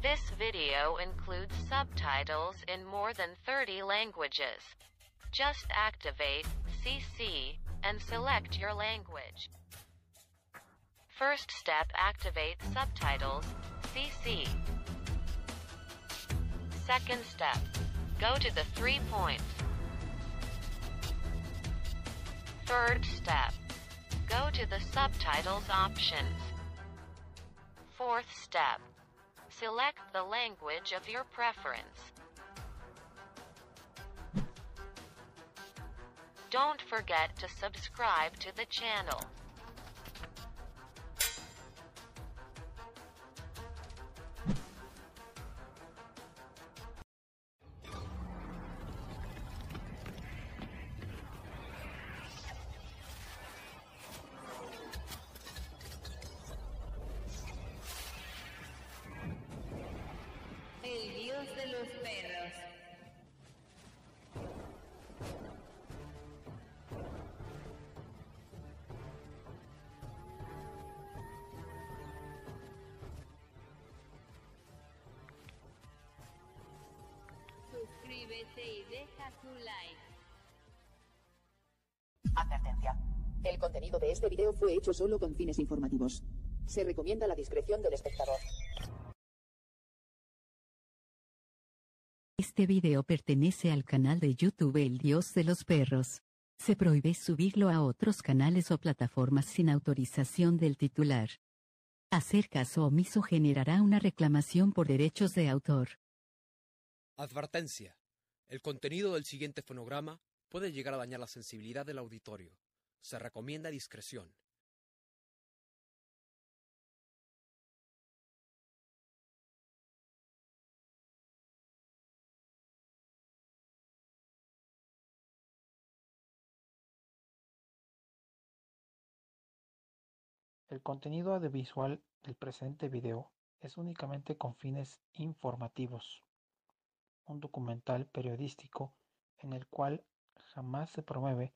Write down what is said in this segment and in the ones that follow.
This video includes subtitles in more than 30 languages. Just activate CC and select your language. First step activate subtitles CC. Second step go to the three points. Third step go to the subtitles options. Fourth step select the language of your preference. Don't forget to subscribe to the channel. Suscríbete y deja tu like. Advertencia. El contenido de este video fue hecho solo con fines informativos. Se recomienda la discreción del espectador. Este video pertenece al canal de YouTube El Dios de los Perros. Se prohíbe subirlo a otros canales o plataformas sin autorización del titular. Hacer caso omiso generará una reclamación por derechos de autor. Advertencia. El contenido del siguiente fonograma puede llegar a dañar la sensibilidad del auditorio. Se recomienda discreción. El contenido audiovisual del presente video es únicamente con fines informativos, un documental periodístico en el cual jamás se promueve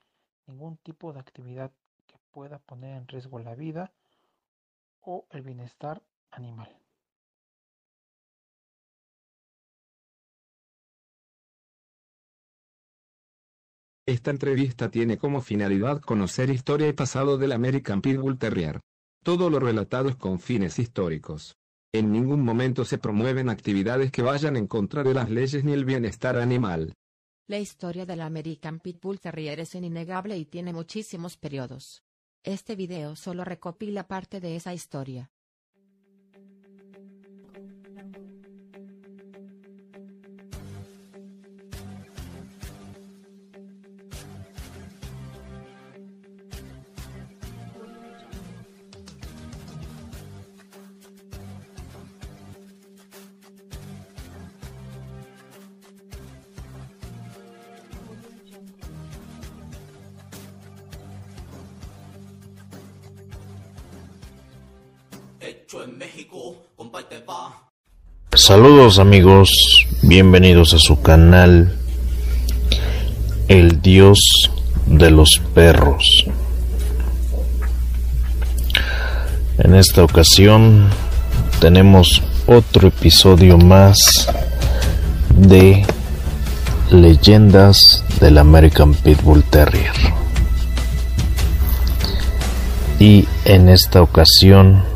ningún tipo de actividad que pueda poner en riesgo la vida o el bienestar animal. Esta entrevista tiene como finalidad conocer historia y pasado del American Pitbull Terrier. Todo lo relatado es con fines históricos. En ningún momento se promueven actividades que vayan en contra de las leyes ni el bienestar animal. La historia del American Pitbull Terrier es innegable y tiene muchísimos periodos. Este video solo recopila parte de esa historia. En México. Saludos amigos, bienvenidos a su canal El Dios de los Perros. En esta ocasión tenemos otro episodio más de Leyendas del American Pitbull Terrier. Y en esta ocasión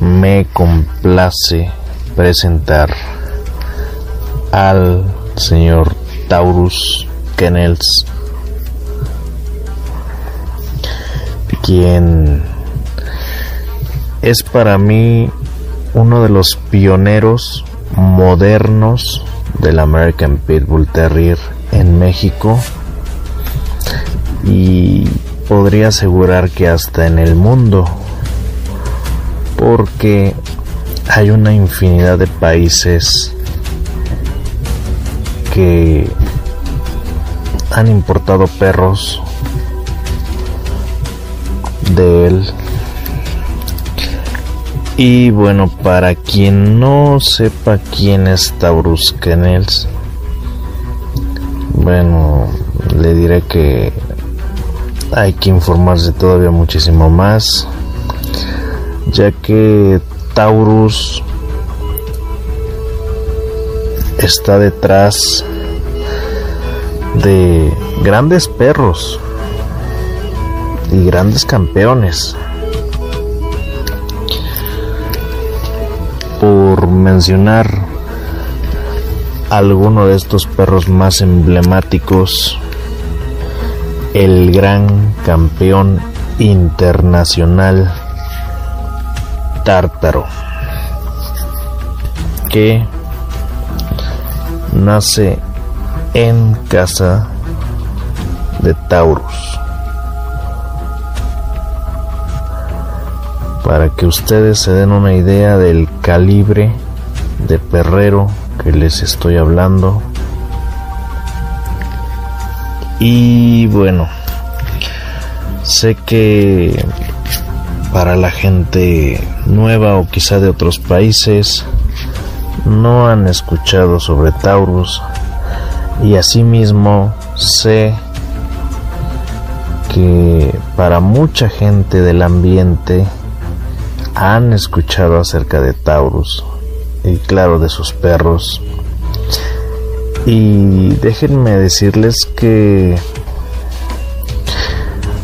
me complace presentar al señor Taurus Kennels, quien es para mí uno de los pioneros modernos del American Pitbull Terrier en México y podría asegurar que hasta en el mundo porque hay una infinidad de países que han importado perros de él. Y bueno, para quien no sepa quién es Taurus Kennels, bueno, le diré que hay que informarse todavía muchísimo más ya que Taurus está detrás de grandes perros y grandes campeones. Por mencionar alguno de estos perros más emblemáticos, el gran campeón internacional tártaro, que nace en casa de Taurus. Para que ustedes se den una idea del calibre de perrero que les estoy hablando. Y bueno, sé que para la gente nueva o quizá de otros países. No han escuchado sobre Taurus. Y asimismo sé que para mucha gente del ambiente han escuchado acerca de Taurus y claro de sus perros. Y déjenme decirles que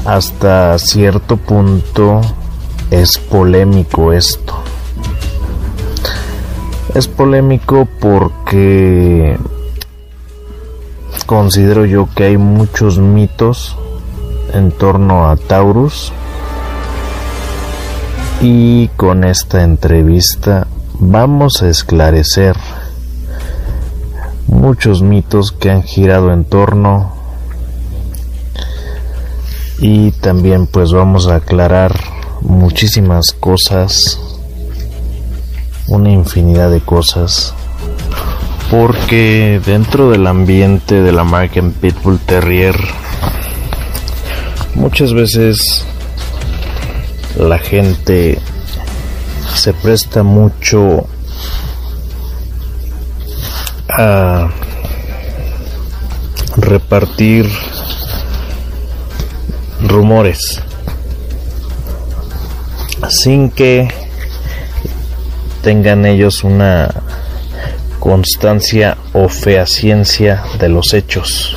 hasta cierto punto es polémico esto. Es polémico porque considero yo que hay muchos mitos en torno a Taurus. Y con esta entrevista vamos a esclarecer muchos mitos que han girado en torno. Y también pues vamos a aclarar muchísimas cosas una infinidad de cosas porque dentro del ambiente de la marca Pitbull Terrier muchas veces la gente se presta mucho a repartir rumores sin que tengan ellos una constancia o fehaciencia de los hechos.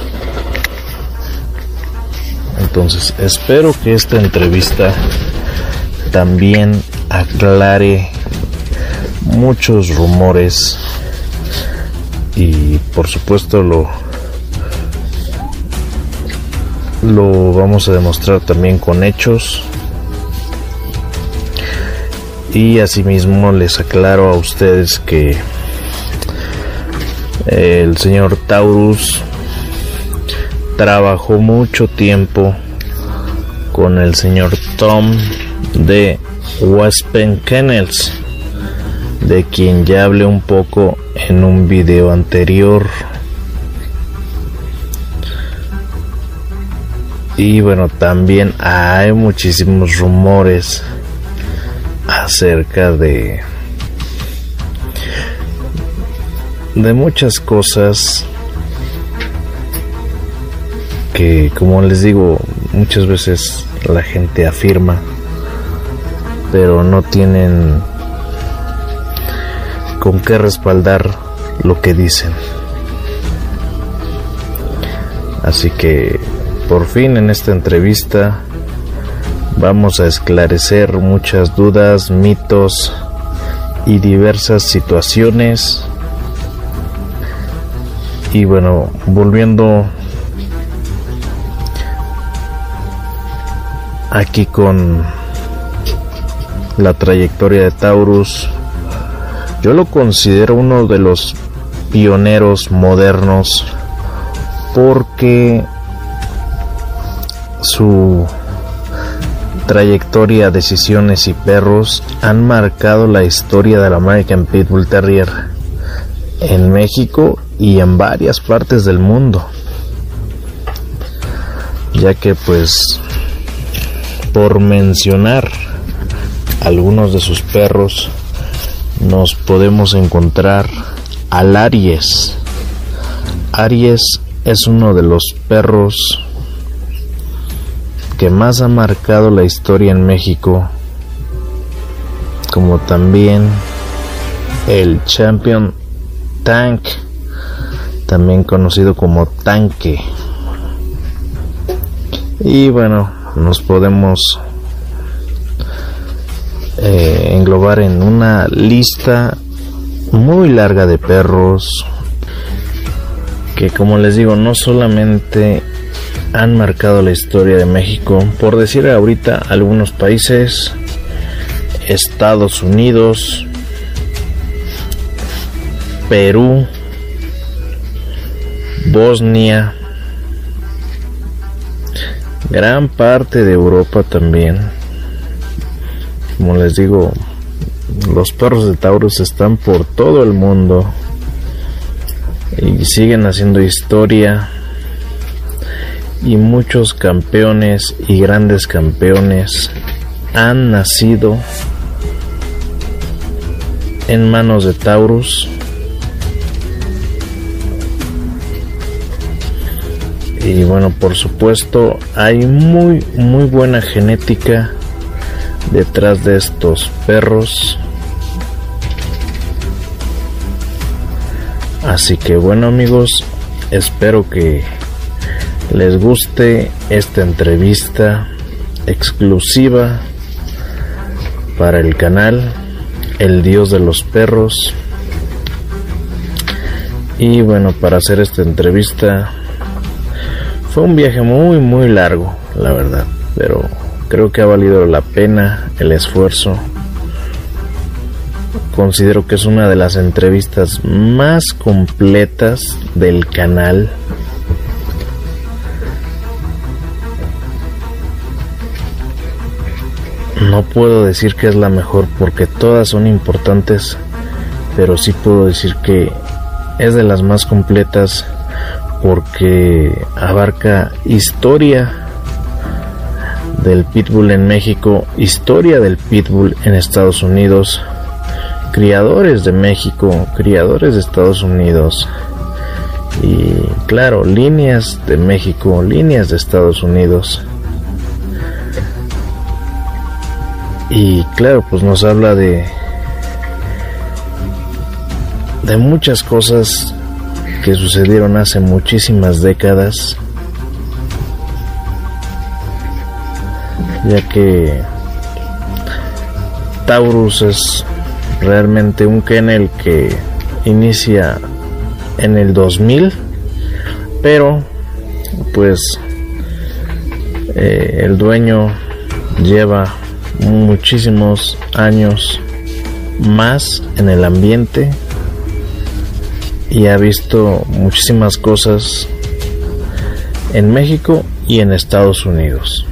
Entonces, espero que esta entrevista también aclare muchos rumores y por supuesto lo lo vamos a demostrar también con hechos y asimismo les aclaro a ustedes que el señor Taurus trabajó mucho tiempo con el señor Tom de Waspen Kennels, de quien ya hablé un poco en un video anterior. Y bueno, también hay muchísimos rumores acerca de de muchas cosas que como les digo muchas veces la gente afirma pero no tienen con qué respaldar lo que dicen. Así que por fin en esta entrevista Vamos a esclarecer muchas dudas, mitos y diversas situaciones. Y bueno, volviendo aquí con la trayectoria de Taurus, yo lo considero uno de los pioneros modernos porque su trayectoria, decisiones y perros han marcado la historia del American Pitbull Terrier en México y en varias partes del mundo. Ya que pues por mencionar algunos de sus perros nos podemos encontrar al Aries. Aries es uno de los perros que más ha marcado la historia en México, como también el Champion Tank también conocido como tanque. Y bueno, nos podemos eh, englobar en una lista muy larga de perros que como les digo no solamente han marcado la historia de México, por decir ahorita algunos países, Estados Unidos, Perú, Bosnia, gran parte de Europa también. Como les digo, los perros de Taurus están por todo el mundo y siguen haciendo historia y muchos campeones y grandes campeones han nacido en manos de Taurus. Y bueno por supuesto hay muy muy buena genética detrás de estos perros. Así que bueno amigos espero que les guste esta entrevista exclusiva para el canal El Dios de los Perros. Y bueno, para hacer esta entrevista fue un viaje muy muy largo, la verdad, pero creo que ha valido la pena el esfuerzo. Considero que es una de las entrevistas más completas del canal No puedo decir que es la mejor porque todas son importantes, pero sí puedo decir que es de las más completas porque abarca historia del pitbull en México, historia del pitbull en Estados Unidos, criadores de México, criadores de Estados Unidos y claro, líneas de México, líneas de Estados Unidos. Y claro, pues nos habla de de muchas cosas que sucedieron hace muchísimas décadas. Ya que Taurus es realmente un kennel que inicia en el 2000, pero pues eh, el dueño lleva muchísimos años más en el ambiente y ha visto muchísimas cosas en México y en Estados Unidos.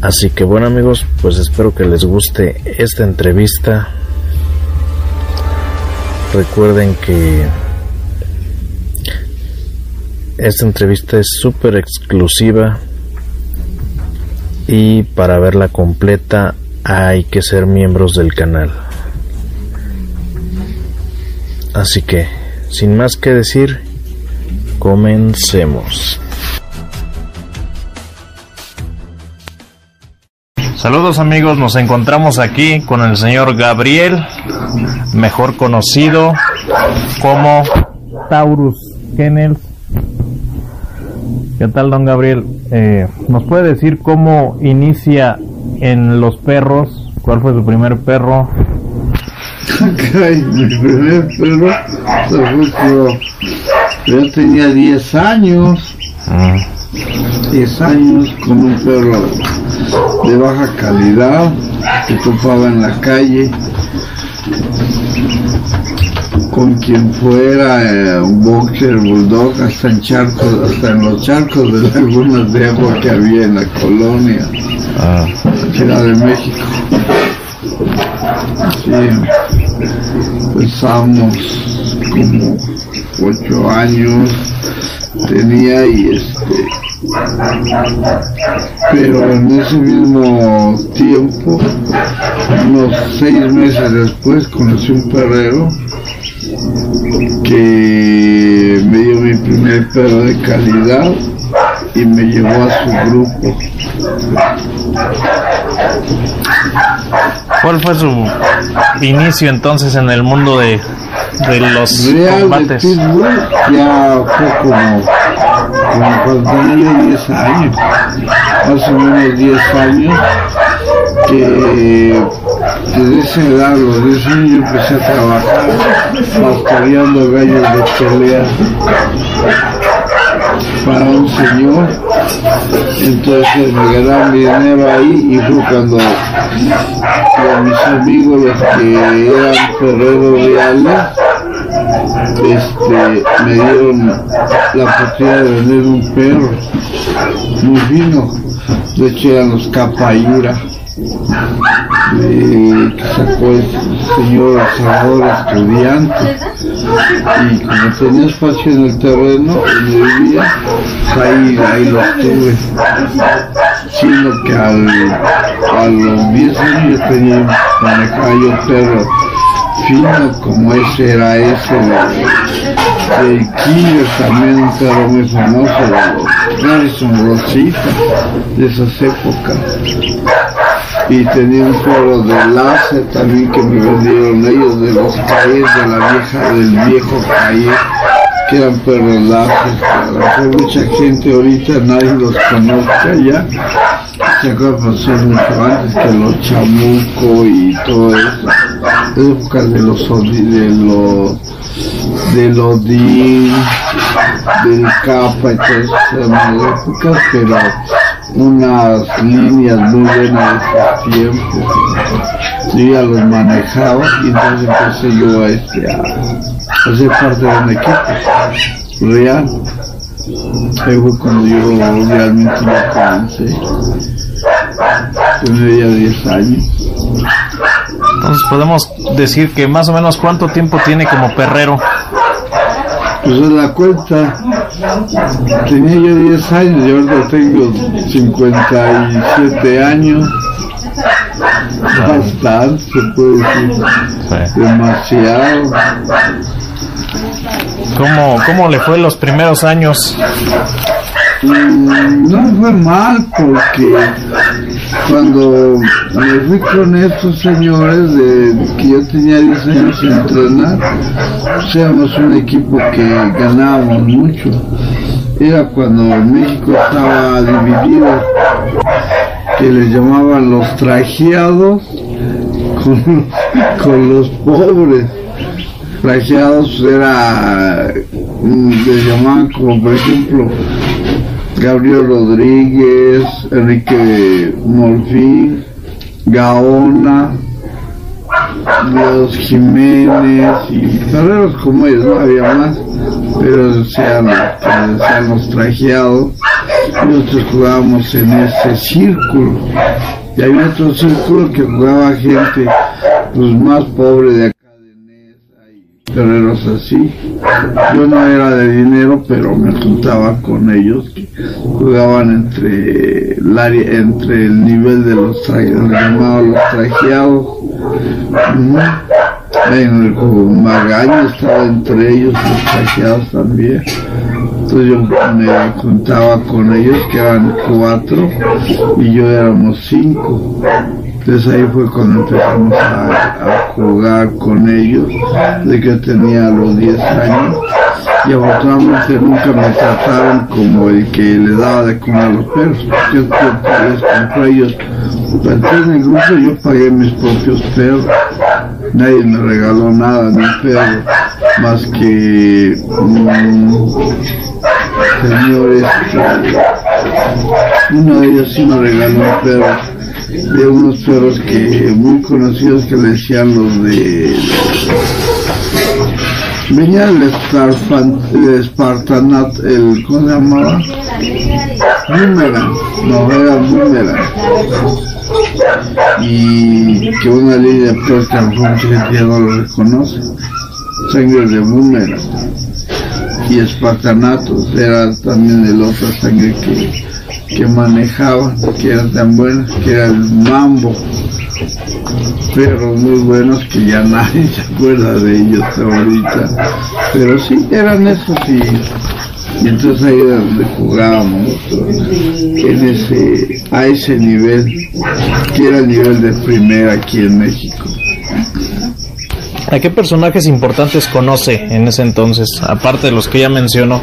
Así que bueno amigos, pues espero que les guste esta entrevista. Recuerden que esta entrevista es súper exclusiva y para verla completa hay que ser miembros del canal. Así que, sin más que decir, comencemos. Saludos amigos, nos encontramos aquí con el señor Gabriel, mejor conocido como Taurus Kennels ¿Qué tal, don Gabriel? Eh, ¿Nos puede decir cómo inicia en los perros? ¿Cuál fue su primer perro? mi primer perro fue yo tenía 10 años. 10 ah. años con un perro de baja calidad que topaba en la calle con quien fuera eh, un boxer, bulldog, hasta en charcos, hasta en los charcos de lagunas de agua que había en la colonia, ah. Ciudad de México. Sí, pesamos como ocho años tenía y este pero en ese mismo tiempo unos seis meses después conocí un perrero que me dio mi primer perro de calidad y me llevó a su grupo. ¿Cuál fue su inicio entonces en el mundo de, de los real combates. de ya fue como, como cuando tenía 10 años, más o menos 10 años, que desde esa edad, los 10 años, empecé a trabajar pastoreando gallos de pelea para un señor. Entonces me ganaron mi dinero ahí y fue cuando mis amigos, los que eran ferreros reales, este, me dieron la oportunidad de vender un perro muy fino. De hecho eran los capayura eh, sacó el señor Salvador estudiante y como tenía espacio en el terreno donde vivía pues ahí, ahí los tuve sino que al, a los 10 años tenía manejaba yo perro fino como ese era ese de Killer también un perro muy famoso de los Rosita de esas épocas y tenía un perro de láser también que me vendieron ellos de los calles de la vieja del viejo calle que eran perros láser. Que mucha gente ahorita nadie los conozca ya. Se pasó mucho antes que los chamuco y todo eso. Épocas de los de los del Odín, del Capa esas épocas, pero unas líneas muy buenas de ese tiempo. Yo ya los manejaba y entonces empecé yo a, este, a, a ser parte de un equipo real. Ahí fue cuando yo realmente lo comencé. Tenía ya 10 años. Entonces podemos decir que más o menos cuánto tiempo tiene como perrero. Pues en la cuenta tenía yo 10 años y ahora tengo 57 años. Bastante, se puede decir. Demasiado. ¿Cómo, ¿Cómo le fue los primeros años? Mm, no fue mal porque cuando me fui con estos señores de que yo tenía 10 años sin entrenar, éramos un equipo que ganábamos mucho. Era cuando México estaba dividido, que les llamaban los trajeados con, con los pobres. Trajeados era, les llamaban como por ejemplo Gabriel Rodríguez, Enrique Morfín, Gaona, los Jiménez y perreros como ellos, no había más, pero sean, sean los trajeados. Nosotros jugábamos en ese círculo. Y había otro círculo que jugaba gente pues más pobre de acá guerreros así. Yo no era de dinero, pero me juntaba con ellos que jugaban entre el área, entre el nivel de los llamados los trajeados. En el Magaño estaba entre ellos los trajeados también. Entonces yo me juntaba con ellos, que eran cuatro, y yo éramos cinco. Entonces ahí fue cuando empezamos a, jugar con ellos, de que tenía los 10 años. Y afortunadamente nunca me trataron como el que le daba de comer a los perros. Yo, les compré ellos. Entonces en el grupo yo pagué mis propios perros. Nadie me regaló nada, ni perro, más que un señor este, uno de ellos sí me regaló un perro de unos perros que muy conocidos que le decían los de venía el, Starfan, el Spartanat el ¿cómo se llamaba? Boomerang no era Boomerang. Y que una línea de perros que ya no lo reconoce. Sangre de Boomerang. Y Espartanatos era también el otro sangre que que manejaba, que era tan buena, que era el mambo. Perros muy buenos que ya nadie se acuerda de ellos ahorita. Pero sí, eran esos y, y entonces ahí era donde jugábamos en ese, a ese nivel, que era el nivel de primera aquí en México. ¿A qué personajes importantes conoce en ese entonces, aparte de los que ya mencionó?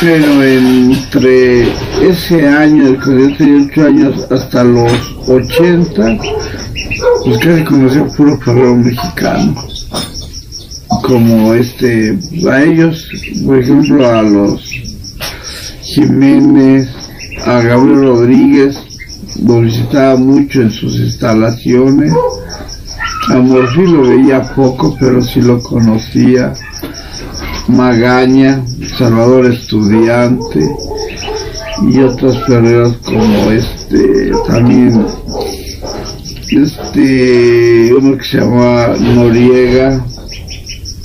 Pero entre ese año, de tenía 8 años, hasta los 80, pues casi conocía puro perreo mexicano. Como este, a ellos, por ejemplo, a los Jiménez, a Gabriel Rodríguez, lo visitaba mucho en sus instalaciones. A Morfí lo veía poco, pero sí lo conocía. Magaña, Salvador Estudiante y otros perreros como este, también este, uno que se llama Noriega,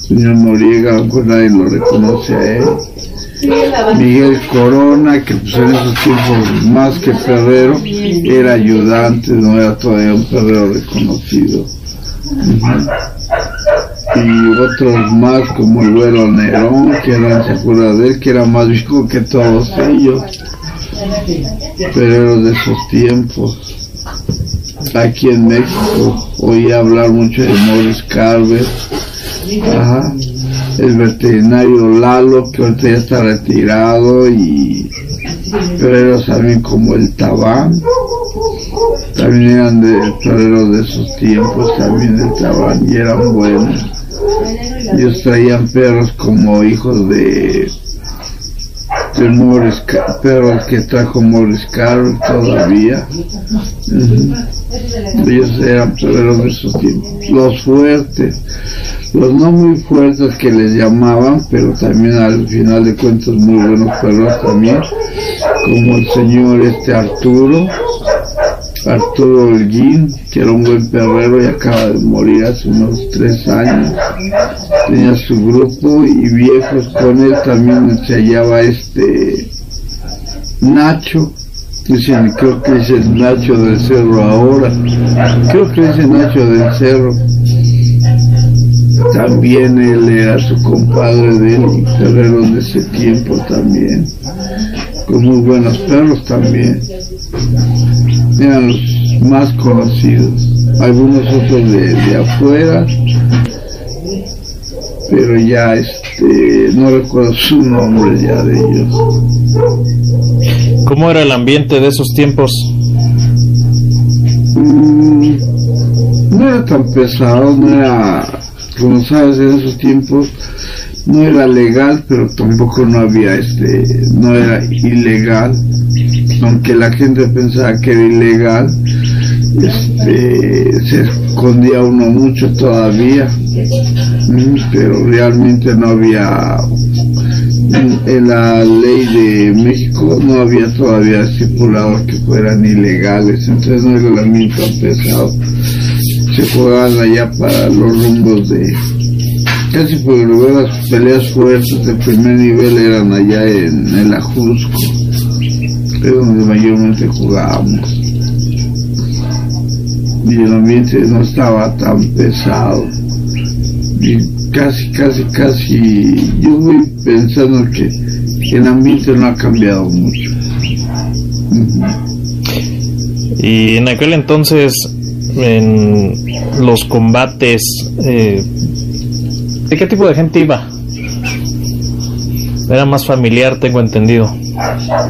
señor Noriega, pues nadie lo reconoce a él. Miguel Corona, que pues en esos tiempos más que perrero, era ayudante, no era todavía un perrero reconocido. Y otros más como el Güero Nerón, que era, se acuerda de él, que era más viejo que todos ellos, perreros de esos tiempos. Aquí en México oí hablar mucho de Morris Carver, Ajá el veterinario Lalo, que ahorita ya está retirado, y perreros también como el Tabán, también eran de perreros de esos tiempos, también el Tabán, y eran buenos. Ellos traían perros como hijos de, Morris, perros que trajo Morris Carroll todavía. Ellos eran perreros de esos tiempos. Los fuertes los no muy fuertes que les llamaban, pero también al final de cuentas muy buenos perros también, como el señor este Arturo, Arturo Holguín, que era un buen perrero y acaba de morir hace unos tres años. Tenía su grupo y viejos con él también se hallaba este Nacho, dicen, creo que es el Nacho del Cerro ahora, creo que es el Nacho del Cerro también él era su compadre de él, perreros de ese tiempo también, con muy buenos perros también. Eran los más conocidos, algunos otros de, de afuera, pero ya este, no recuerdo su nombre ya de ellos. ¿Cómo era el ambiente de esos tiempos? Mm, no era tan pesado, no era como sabes, en esos tiempos no era legal, pero tampoco no había este, no era ilegal, aunque la gente pensaba que era ilegal, este, se escondía uno mucho todavía, mm, pero realmente no había, en, la ley de México no había todavía estipulado que fueran ilegales, entonces no la tan pesado. Se jugaban allá para los rumbos de casi por las peleas fuertes de primer nivel eran allá en el Ajusco es donde mayormente jugábamos. Y el ambiente no estaba tan pesado. Y casi casi casi yo voy pensando que el ambiente no ha cambiado mucho. Y en aquel entonces en los combates, eh, ¿de qué tipo de gente iba? Era más familiar, tengo entendido.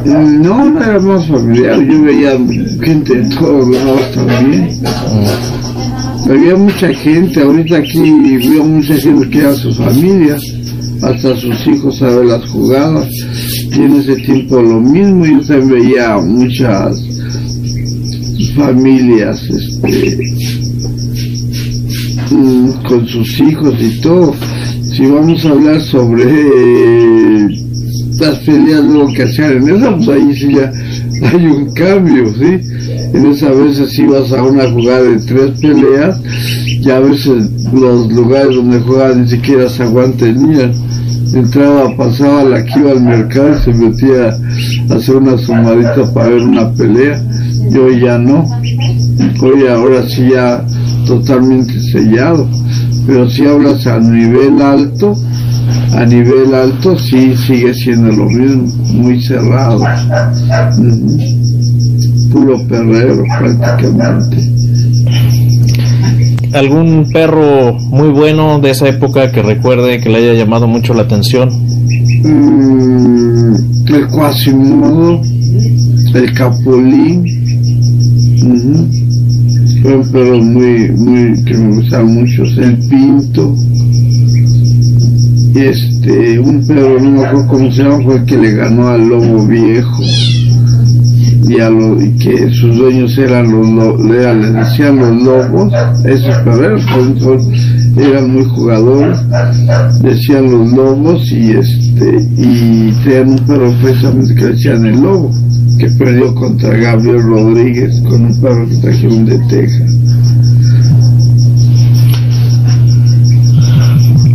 No, no era más familiar, yo veía gente de todos lados también. Mm. Había mucha gente, ahorita aquí veo mucha gente que a sus familias, hasta sus hijos a ver las jugadas. Y en ese tiempo lo mismo, yo también veía muchas familias este, mm, con sus hijos y todo. Si vamos a hablar sobre las peleas lo que hacían en esa, pues ahí sí ya hay un cambio, ¿sí? En esa veces si vas a una jugada de tres peleas, ya a veces los lugares donde jugaban ni siquiera se aguantanían. Entraba, pasaba la que iba al mercado y se metía a hacer una sumadita para ver una pelea y hoy ya no, hoy ahora sí ya totalmente sellado, pero si hablas a nivel alto, a nivel alto sí sigue siendo lo mismo, muy cerrado, puro perrero prácticamente. algún perro muy bueno de esa época que recuerde que le haya llamado mucho la atención? Mm, el Quasimodo, el Capulín. Ujú. Fueron perros muy, muy, que me gustaban mucho. El Pinto. Este, un perro, no cómo se llama, fue el que le ganó al lobo viejo. Y, a lo, que sus dueños eran los, lo- era- les decían los lobos, esos perros son- son- eran muy jugadores, decían los lobos y este y tenían un perro precisamente que decían el lobo, que perdió contra Gabriel Rodríguez con un perro que trajeron de Texas.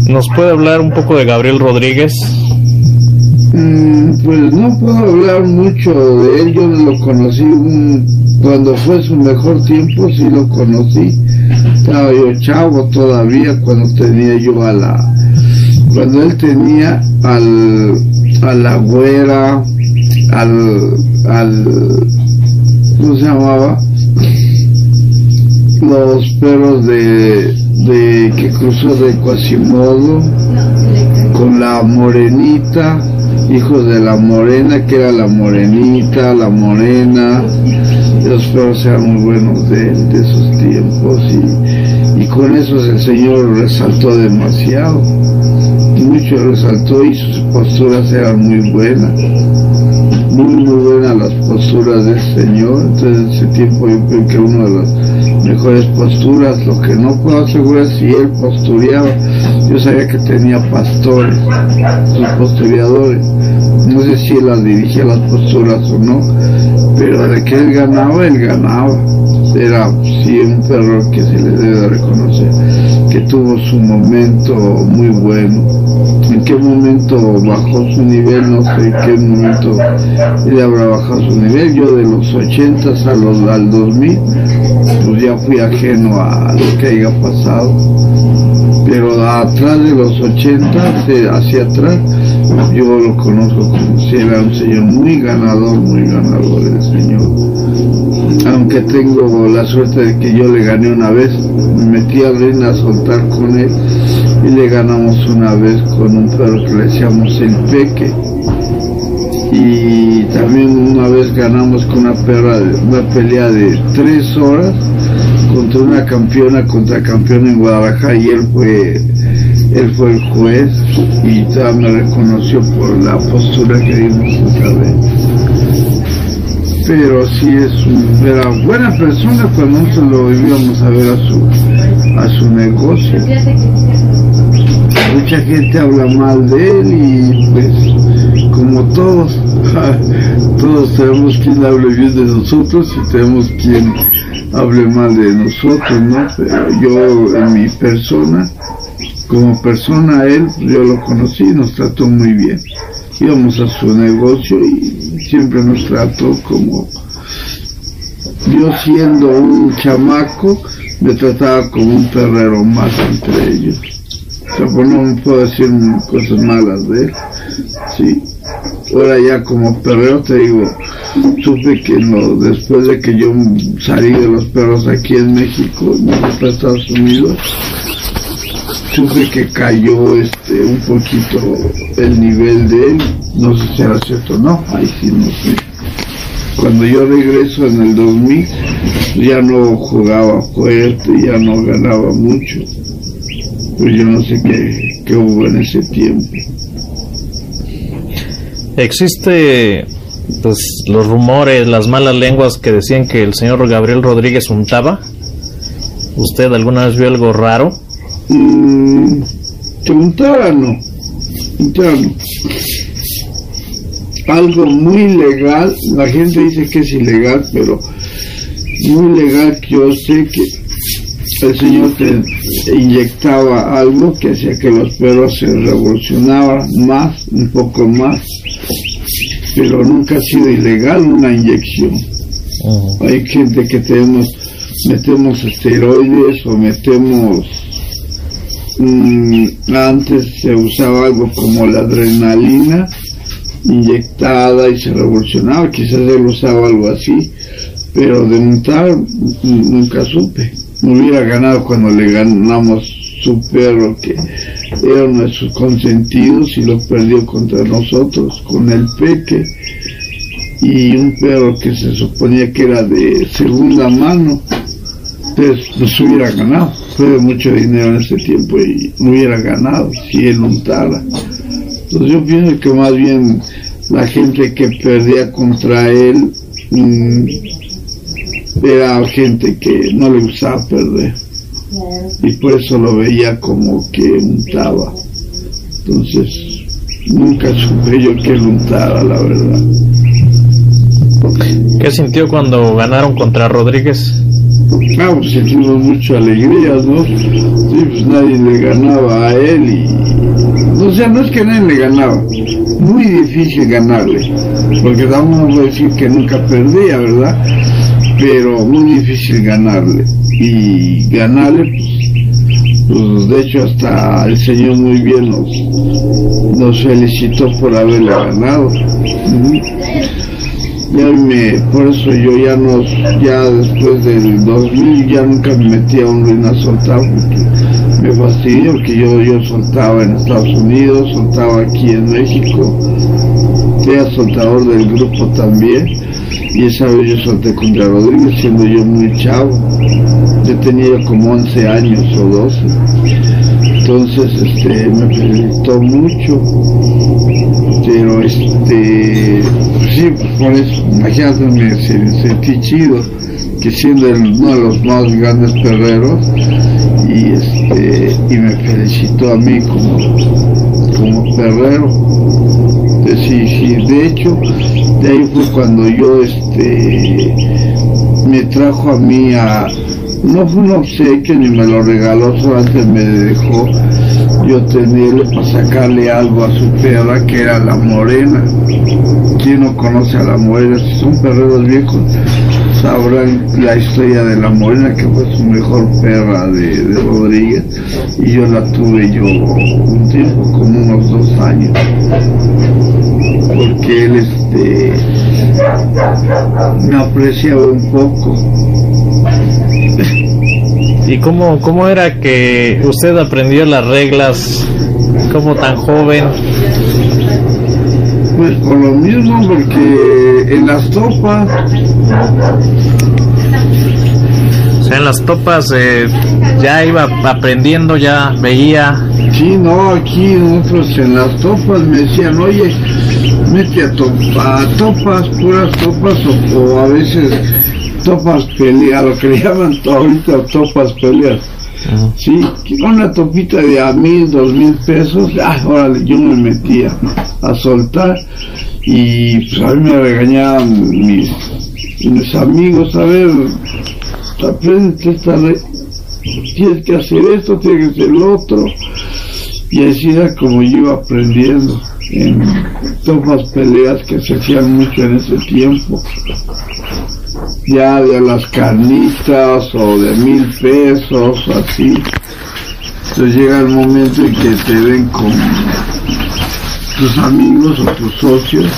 ¿Nos puede hablar un poco de Gabriel Rodríguez? Mm, pues no puedo hablar mucho de él, yo lo conocí cuando fue su mejor tiempo, sí lo conocí. Estaba yo chavo todavía cuando tenía yo a la, cuando él tenía al, a la güera, al, al, ¿cómo se llamaba? Los perros de, de que cruzó de Quasimodo con la morenita, hijos de la morena, que era la morenita, la morena, los perros eran muy buenos de, esos tiempos y, y con esos el Señor resaltó demasiado, mucho resaltó y sus posturas eran muy buenas, muy buenas las posturas del Señor, entonces en ese tiempo yo creo que una de las mejores posturas, lo que no puedo asegurar es si él postureaba, yo sabía que tenía pastores, sus postureadores, no sé si él las dirigía las posturas o no, pero de que él ganaba, él ganaba. Era sí un perro que se le debe de reconocer, que tuvo su momento muy bueno. En qué momento bajó su nivel, no sé en qué momento él habrá bajado su nivel. Yo de los 80 a los, al 2000, pues ya fui ajeno a lo que haya pasado pero atrás de los 80, de- hacia atrás, yo lo conozco como si era un señor muy ganador, muy ganador el señor. Aunque tengo la suerte de que yo le gané una vez, me metí a ring a soltar con él y le ganamos una vez con un perro que le decíamos el peque. Y también una vez ganamos con una de- una pelea de tres horas contra una campeona, contra campeona en Guadalajara y él fue, él fue el juez y todavía me reconoció por la postura que dimos esa vez. Pero sí es un, era buena persona cuando nosotros lo íbamos a ver a su, a su negocio. Mucha gente habla mal de él y pues como todos, todos tenemos quien hable bien de nosotros y tenemos quien hable mal de nosotros, ¿no? Pero yo en mi persona, como persona él, yo lo conocí y nos trató muy bien. Íbamos a su negocio y siempre nos trató como yo siendo un chamaco me trataba como un perrero más entre ellos. O sea, pues no puedo decir cosas malas de él. Sí. Ahora ya como perrero te digo, supe que no, después de que yo salí de los perros aquí en México, a Estados Unidos, supe que cayó este un poquito el nivel de él, no sé si era cierto o no, ahí sí no sé. Cuando yo regreso en el 2000, ya no jugaba fuerte, ya no ganaba mucho. Pues yo no sé qué, qué hubo en ese tiempo. Existe pues los rumores, las malas lenguas que decían que el señor Gabriel Rodríguez untaba. ¿Usted alguna vez vio algo raro? Mm, que untara no, untara. Algo muy legal, la gente dice que es ilegal, pero muy legal que yo sé que el señor te inyectaba algo que hacía que los perros se revolucionaban más, un poco más, pero nunca ha sido ilegal una inyección. Hay gente que tenemos, metemos esteroides o metemos, mm, antes se usaba algo como la adrenalina inyectada y se revolucionaba, quizás él usaba algo así, pero de mm, nunca supe. hubiera ganado cuando le ganamos su perro que era nuestros consentidos y lo perdió contra nosotros con el peque y un perro que se suponía que era de segunda mano entonces nos hubiera ganado. Fue de mucho dinero en ese tiempo y no hubiera ganado si él untara. Entonces yo pienso que más bien la gente que perdía contra él mmm, era gente que no le gustaba perder y por eso lo veía como que untaba entonces nunca supe yo que él untara la verdad ¿Qué sintió cuando ganaron contra Rodríguez? Ah, pues sentimos mucha alegría, ¿no? Sí, pues nadie le ganaba a él y... O sea, no es que nadie le ganaba, muy difícil ganarle, porque vamos a decir que nunca perdía, ¿verdad? Pero muy difícil ganarle. Y ganarle, pues, de hecho hasta el Señor muy bien nos, nos felicitó por haberle ganado. Ya me, por eso yo ya no, ya después del 2000 ya nunca me metí a un ring a soltar porque me fastidió que yo, yo soltaba en Estados Unidos, soltaba aquí en México, era soltador del grupo también y esa vez yo solté contra Rodríguez siendo yo muy chavo, yo tenía como 11 años o 12 entonces este me felicitó mucho. Pero este sí por eso imagínate me sentí chido que siendo uno de los más grandes perreros y este y me felicitó a mí como como perrero sí, sí, de hecho de ahí fue cuando yo este me trajo a mí a no fue un obsequio ni me lo regaló, solamente me dejó yo tenerle para sacarle algo a su perra que era la morena. ¿Quién no conoce a la morena? Si son perreros viejos, sabrán la historia de la morena que fue su mejor perra de, de Rodríguez y yo la tuve yo un tiempo, como unos dos años. Porque él este me apreciaba un poco ¿Y cómo, cómo era que usted aprendió las reglas como tan joven? Pues por lo mismo, porque en las topas... O sea, en las topas eh, ya iba aprendiendo, ya veía... Sí, no, aquí nosotros en las topas me decían, oye, mete a, topa, a topas, puras topas, o, o a veces topas peleas, lo que le llaman ahorita topas peleas. Uh-huh. Sí, una topita de a mil, dos mil pesos, ah, órale, yo me metía a soltar y pues a mí me regañaban mis, amigos, a ver, aprende esta tienes que hacer esto, tienes que hacer lo otro. Y así era como yo iba aprendiendo en topas peleas que se hacían mucho en ese tiempo. Ya de las carnitas o de mil pesos así. Entonces llega el momento en que te ven con tus amigos o tus socios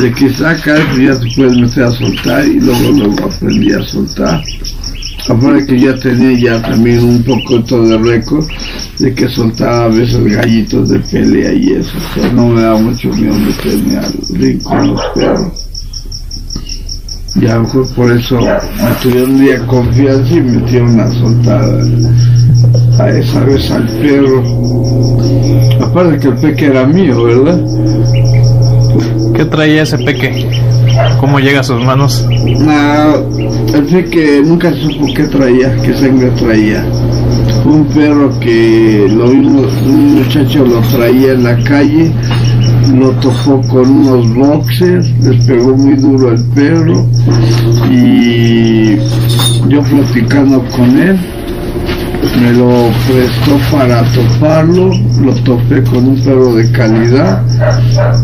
de que sacas y ya te puedes meter a soltar y luego luego aprendí a soltar. Aparte que ya tenía ya también un poco de récord de que soltaba a veces gallitos de pelea y eso o sea, no me da mucho miedo meterme al ring con los perros. Y a lo mejor por eso me tuvieron un día confianza y me metieron a soltar a esa vez al perro aparte que el peque era mío verdad ¿qué traía ese peque? ¿cómo llega a sus manos? Nah, el peque nunca supo qué traía qué sangre traía un perro que lo vimos un muchacho lo traía en la calle lo tocó con unos boxers, les pegó muy duro al perro y yo platicando con él me lo prestó para toparlo, lo topé con un perro de calidad,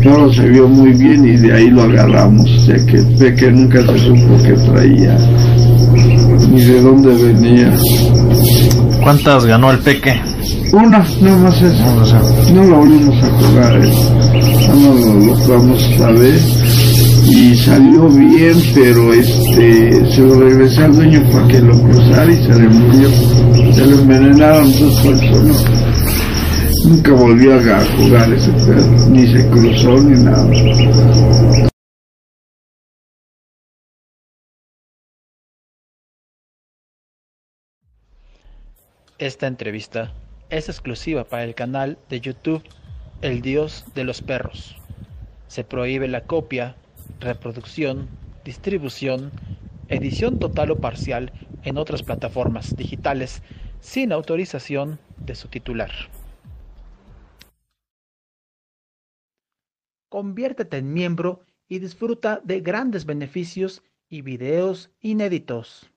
perro se vio muy bien y de ahí lo agarramos, sea que el peque nunca se supo que traía ni de dónde venía. ¿Cuántas ganó el peque? Una, nada más eso. No lo volvimos a jugar, ¿eh? no lo, lo vamos a ver. y salió bien, pero este se lo regresé al dueño para que lo cruzara y se le murió. Se lo envenenaron dos personas. Nunca volvió a jugar ese perro, ni se cruzó ni nada. Esta entrevista es exclusiva para el canal de YouTube El Dios de los Perros. Se prohíbe la copia, reproducción, distribución, edición total o parcial en otras plataformas digitales sin autorización de su titular. Conviértete en miembro y disfruta de grandes beneficios y videos inéditos.